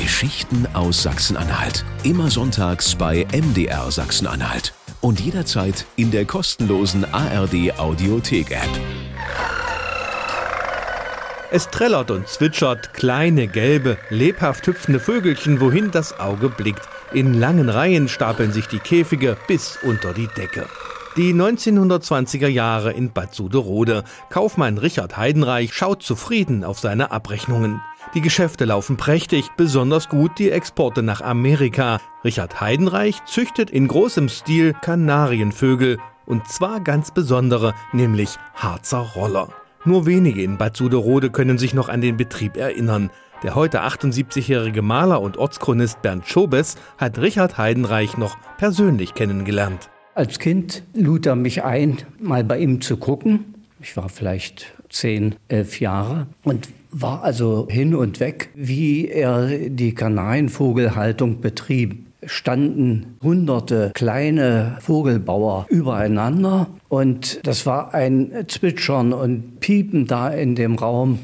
Geschichten aus Sachsen-Anhalt. Immer sonntags bei MDR Sachsen-Anhalt. Und jederzeit in der kostenlosen ARD Audiothek-App. Es trällert und zwitschert, kleine, gelbe, lebhaft hüpfende Vögelchen, wohin das Auge blickt. In langen Reihen stapeln sich die Käfige bis unter die Decke. Die 1920er Jahre in Bad Suderode. Kaufmann Richard Heidenreich schaut zufrieden auf seine Abrechnungen. Die Geschäfte laufen prächtig, besonders gut die Exporte nach Amerika. Richard Heidenreich züchtet in großem Stil Kanarienvögel und zwar ganz besondere, nämlich Harzer Roller. Nur wenige in Bad Suderode können sich noch an den Betrieb erinnern. Der heute 78-jährige Maler und Ortschronist Bernd Schobes hat Richard Heidenreich noch persönlich kennengelernt. Als Kind lud er mich ein, mal bei ihm zu gucken. Ich war vielleicht zehn, elf Jahre und war also hin und weg, wie er die Kanarienvogelhaltung betrieb standen hunderte kleine Vogelbauer übereinander und das war ein Zwitschern und Piepen da in dem Raum.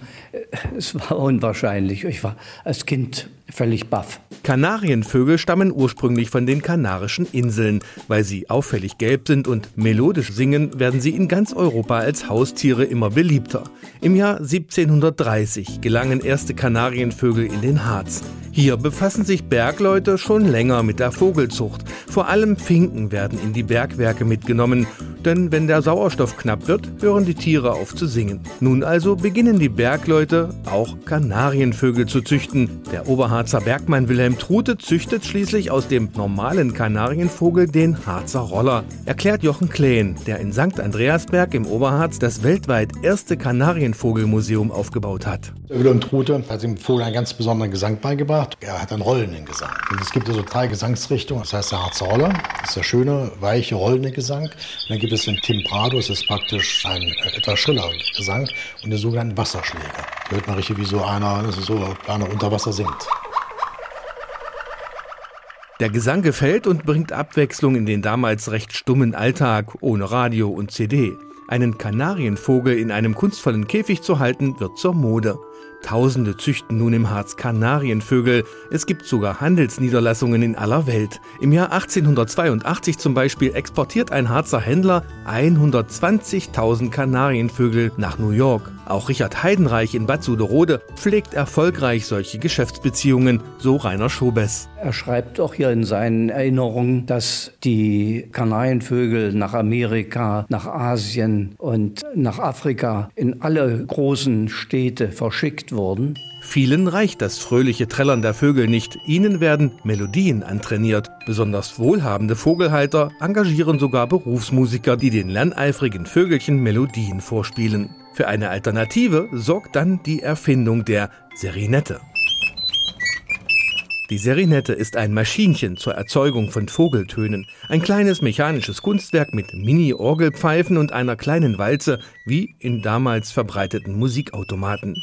Es war unwahrscheinlich. Ich war als Kind völlig baff. Kanarienvögel stammen ursprünglich von den Kanarischen Inseln. Weil sie auffällig gelb sind und melodisch singen, werden sie in ganz Europa als Haustiere immer beliebter. Im Jahr 1730 gelangen erste Kanarienvögel in den Harz. Hier befassen sich Bergleute schon länger mit der Vogelzucht. Vor allem Finken werden in die Bergwerke mitgenommen, denn wenn der Sauerstoff knapp wird, hören die Tiere auf zu singen. Nun also beginnen die Bergleute auch Kanarienvögel zu züchten. Der Oberharzer Bergmann Wilhelm Trute züchtet schließlich aus dem normalen Kanarienvogel den Harzer Roller, erklärt Jochen Kleen, der in St. Andreasberg im Oberharz das weltweit erste Kanarienvogelmuseum aufgebaut hat. Wilhelm Trute hat dem Vogel einen ganz besonderen Gesang beigebracht. Er hat einen rollenden Gesang. Und es gibt also drei Gesangsrichtungen. Das heißt der Harzer Roller, das ist der schöne, weiche, rollende Gesang. Und dann gibt es den Timbrado, das ist praktisch ein äh, etwas schriller Gesang. Und den sogenannten Wasserschläger. Da hört man richtig wie so einer, so, einer unter Wasser singt. Der Gesang gefällt und bringt Abwechslung in den damals recht stummen Alltag ohne Radio und CD. Einen Kanarienvogel in einem kunstvollen Käfig zu halten, wird zur Mode. Tausende züchten nun im Harz Kanarienvögel. Es gibt sogar Handelsniederlassungen in aller Welt. Im Jahr 1882 zum Beispiel exportiert ein Harzer Händler 120.000 Kanarienvögel nach New York. Auch Richard Heidenreich in Bad Suderode pflegt erfolgreich solche Geschäftsbeziehungen, so Rainer Schobes. Er schreibt auch hier in seinen Erinnerungen, dass die Kanarienvögel nach Amerika, nach Asien und nach Afrika in alle großen Städte verschickt wurden. Vielen reicht das fröhliche Trällern der Vögel nicht. Ihnen werden Melodien antrainiert. Besonders wohlhabende Vogelhalter engagieren sogar Berufsmusiker, die den lerneifrigen Vögelchen Melodien vorspielen. Für eine Alternative sorgt dann die Erfindung der Serinette. Die Serinette ist ein Maschinchen zur Erzeugung von Vogeltönen. Ein kleines mechanisches Kunstwerk mit Mini-Orgelpfeifen und einer kleinen Walze, wie in damals verbreiteten Musikautomaten.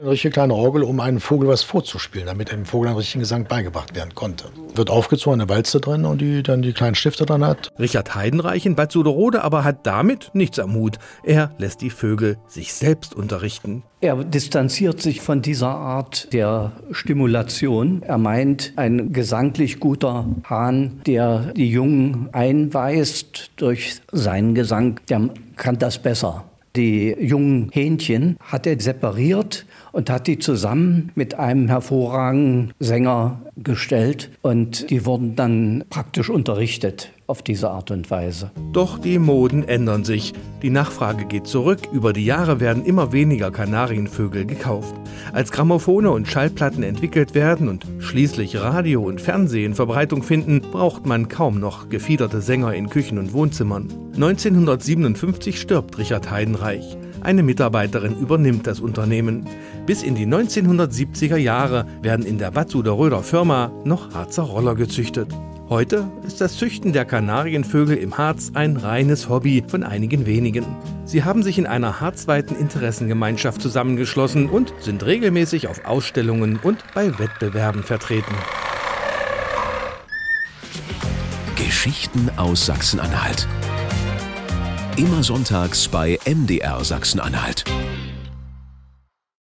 Eine richtige kleine Orgel, um einem Vogel was vorzuspielen, damit dem Vogel einen richtigen Gesang beigebracht werden konnte. Wird aufgezogen, eine Walze drin und die dann die kleinen Stifte dran hat. Richard Heidenreich in Bad Suderode aber hat damit nichts am Hut. Er lässt die Vögel sich selbst unterrichten. Er distanziert sich von dieser Art der Stimulation. Er meint, ein gesanglich guter Hahn, der die Jungen einweist durch seinen Gesang, der kann das besser. Die jungen Hähnchen hat er separiert und hat die zusammen mit einem hervorragenden Sänger gestellt. Und die wurden dann praktisch unterrichtet auf diese Art und Weise. Doch die Moden ändern sich. Die Nachfrage geht zurück. Über die Jahre werden immer weniger Kanarienvögel gekauft. Als Grammophone und Schallplatten entwickelt werden und schließlich Radio und Fernsehen Verbreitung finden, braucht man kaum noch gefiederte Sänger in Küchen und Wohnzimmern. 1957 stirbt Richard Heidenreich. Eine Mitarbeiterin übernimmt das Unternehmen. Bis in die 1970er Jahre werden in der Bad Suderröder Firma noch Harzer Roller gezüchtet. Heute ist das Züchten der Kanarienvögel im Harz ein reines Hobby von einigen wenigen. Sie haben sich in einer harzweiten Interessengemeinschaft zusammengeschlossen und sind regelmäßig auf Ausstellungen und bei Wettbewerben vertreten. Geschichten aus Sachsen-Anhalt. Immer sonntags bei MDR Sachsen-Anhalt.